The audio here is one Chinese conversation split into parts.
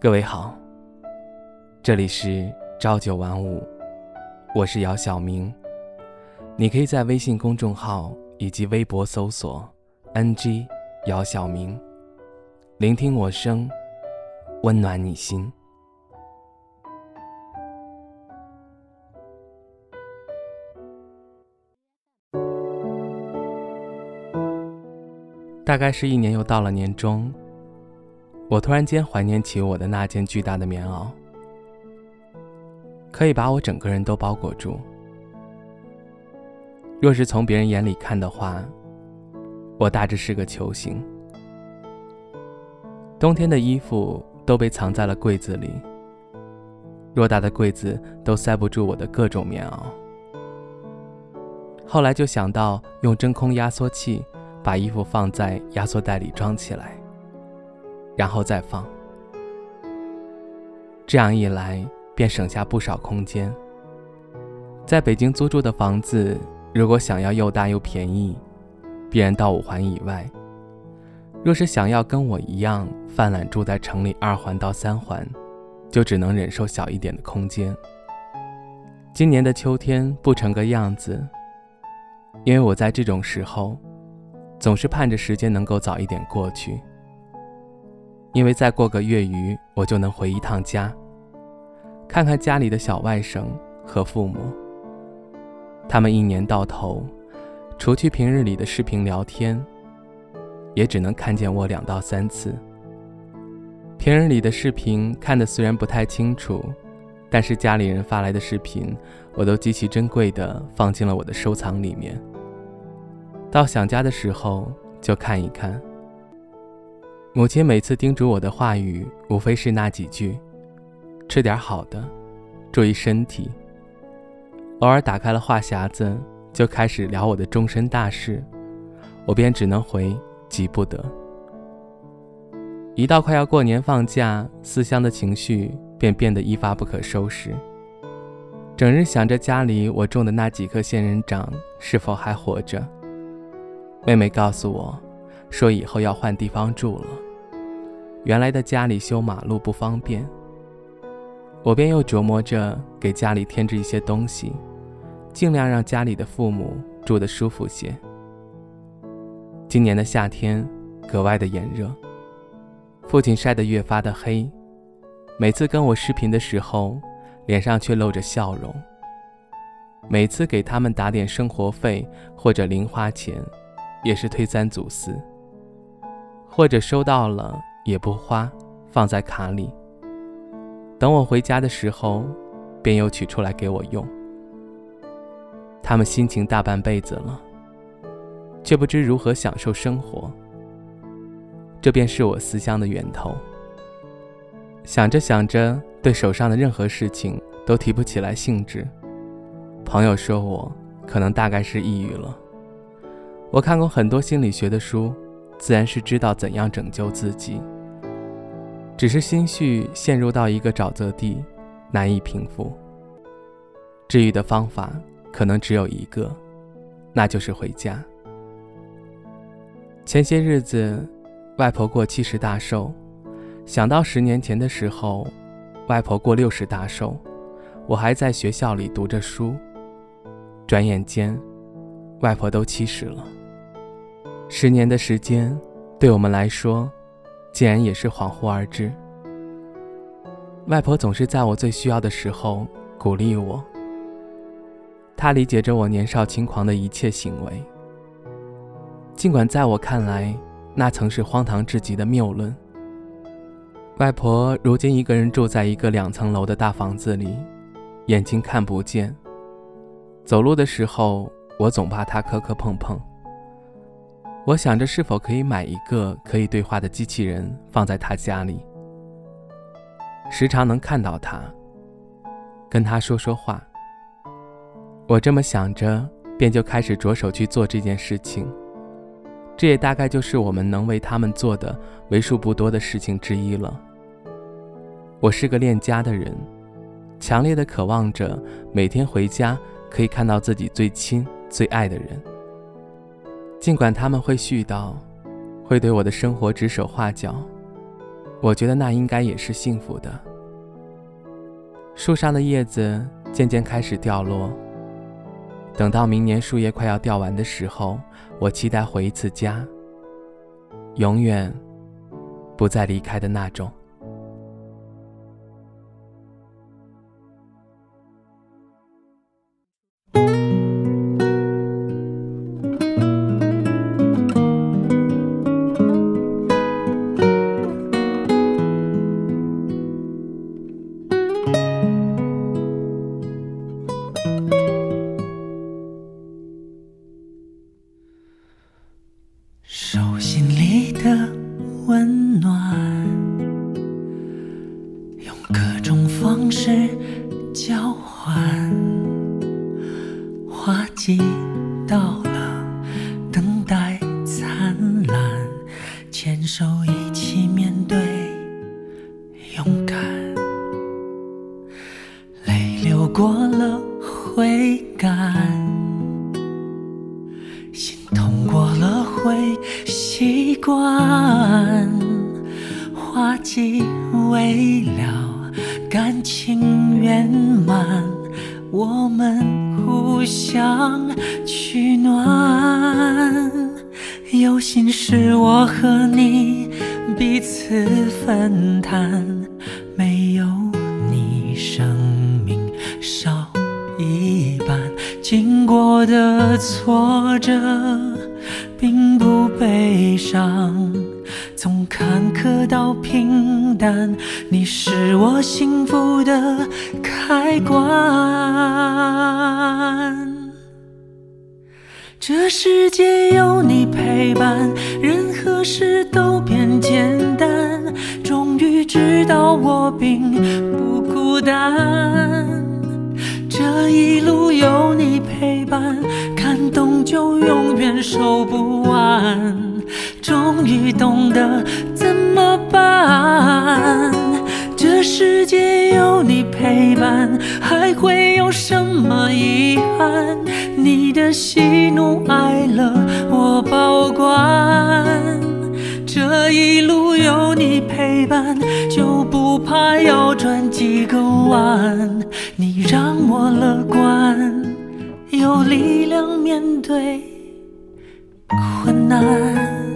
各位好，这里是朝九晚五，我是姚晓明。你可以在微信公众号以及微博搜索 “ng 姚晓明”，聆听我声，温暖你心。大概是一年又到了年终。我突然间怀念起我的那件巨大的棉袄，可以把我整个人都包裹住。若是从别人眼里看的话，我大致是个球形。冬天的衣服都被藏在了柜子里，偌大的柜子都塞不住我的各种棉袄。后来就想到用真空压缩器把衣服放在压缩袋里装起来。然后再放，这样一来便省下不少空间。在北京租住的房子，如果想要又大又便宜，必然到五环以外；若是想要跟我一样泛滥住在城里二环到三环，就只能忍受小一点的空间。今年的秋天不成个样子，因为我在这种时候，总是盼着时间能够早一点过去。因为再过个月余，我就能回一趟家，看看家里的小外甥和父母。他们一年到头，除去平日里的视频聊天，也只能看见我两到三次。平日里的视频看的虽然不太清楚，但是家里人发来的视频，我都极其珍贵的放进了我的收藏里面。到想家的时候就看一看。母亲每次叮嘱我的话语，无非是那几句：“吃点好的，注意身体。”偶尔打开了话匣子，就开始聊我的终身大事，我便只能回：“急不得。”一到快要过年放假，思乡的情绪便变得一发不可收拾，整日想着家里我种的那几棵仙人掌是否还活着。妹妹告诉我。说以后要换地方住了，原来的家里修马路不方便，我便又琢磨着给家里添置一些东西，尽量让家里的父母住得舒服些。今年的夏天格外的炎热，父亲晒得越发的黑，每次跟我视频的时候，脸上却露着笑容。每次给他们打点生活费或者零花钱，也是推三阻四。或者收到了也不花，放在卡里。等我回家的时候，便又取出来给我用。他们辛勤大半辈子了，却不知如何享受生活。这便是我思乡的源头。想着想着，对手上的任何事情都提不起来兴致。朋友说我可能大概是抑郁了。我看过很多心理学的书。自然是知道怎样拯救自己，只是心绪陷入到一个沼泽地，难以平复。治愈的方法可能只有一个，那就是回家。前些日子，外婆过七十大寿，想到十年前的时候，外婆过六十大寿，我还在学校里读着书，转眼间，外婆都七十了。十年的时间，对我们来说，竟然也是恍惚而至。外婆总是在我最需要的时候鼓励我。她理解着我年少轻狂的一切行为，尽管在我看来，那曾是荒唐至极的谬论。外婆如今一个人住在一个两层楼的大房子里，眼睛看不见。走路的时候，我总怕她磕磕碰碰。我想着是否可以买一个可以对话的机器人放在他家里，时常能看到他，跟他说说话。我这么想着，便就开始着手去做这件事情。这也大概就是我们能为他们做的为数不多的事情之一了。我是个恋家的人，强烈的渴望着每天回家可以看到自己最亲最爱的人。尽管他们会絮叨，会对我的生活指手画脚，我觉得那应该也是幸福的。树上的叶子渐渐开始掉落，等到明年树叶快要掉完的时候，我期待回一次家，永远不再离开的那种。的温暖，用各种方式交换，花季到了，等待灿烂，牵手一起面对，勇敢。泪流过了会干，心痛过了会习惯，花季未了。感情圆满，我们互相取暖。有心事我和你彼此分担，没有你生命少一半。经过的挫折悲伤。从坎坷到平淡，你是我幸福的开关。这世界有你陪伴，任何事都变简单。终于知道我并不孤单。这一路有你陪伴，感动就永远收不完。终于懂得怎么办？这世界有你陪伴，还会有什么遗憾？你的喜怒哀乐我保管。这一路有你陪伴，就不怕要转几个弯。你让我乐观，有力量面对困难。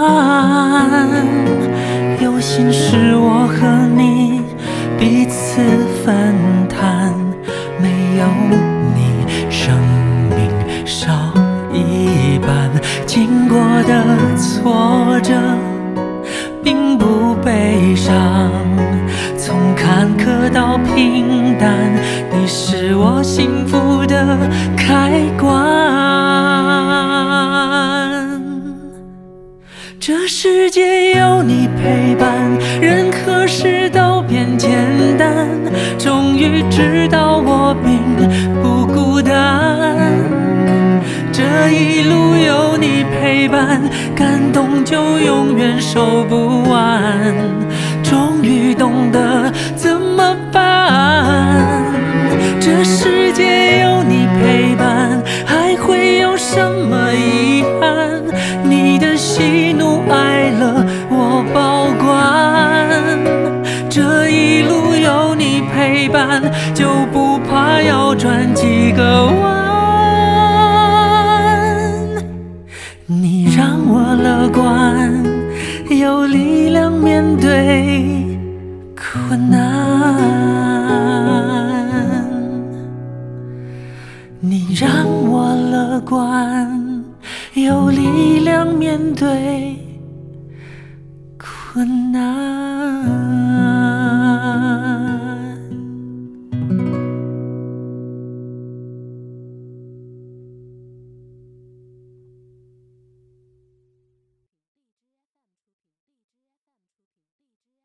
取暖。有心事我和你彼此分担，没有你生命少一半。经过的挫折并不悲伤。从坎坷到平淡，你是我幸福的开关。这世界有你陪伴，任何事都变简单。终于知道我并不孤单。这一路有你陪伴，感动就永远收不完。终于懂得自对困难。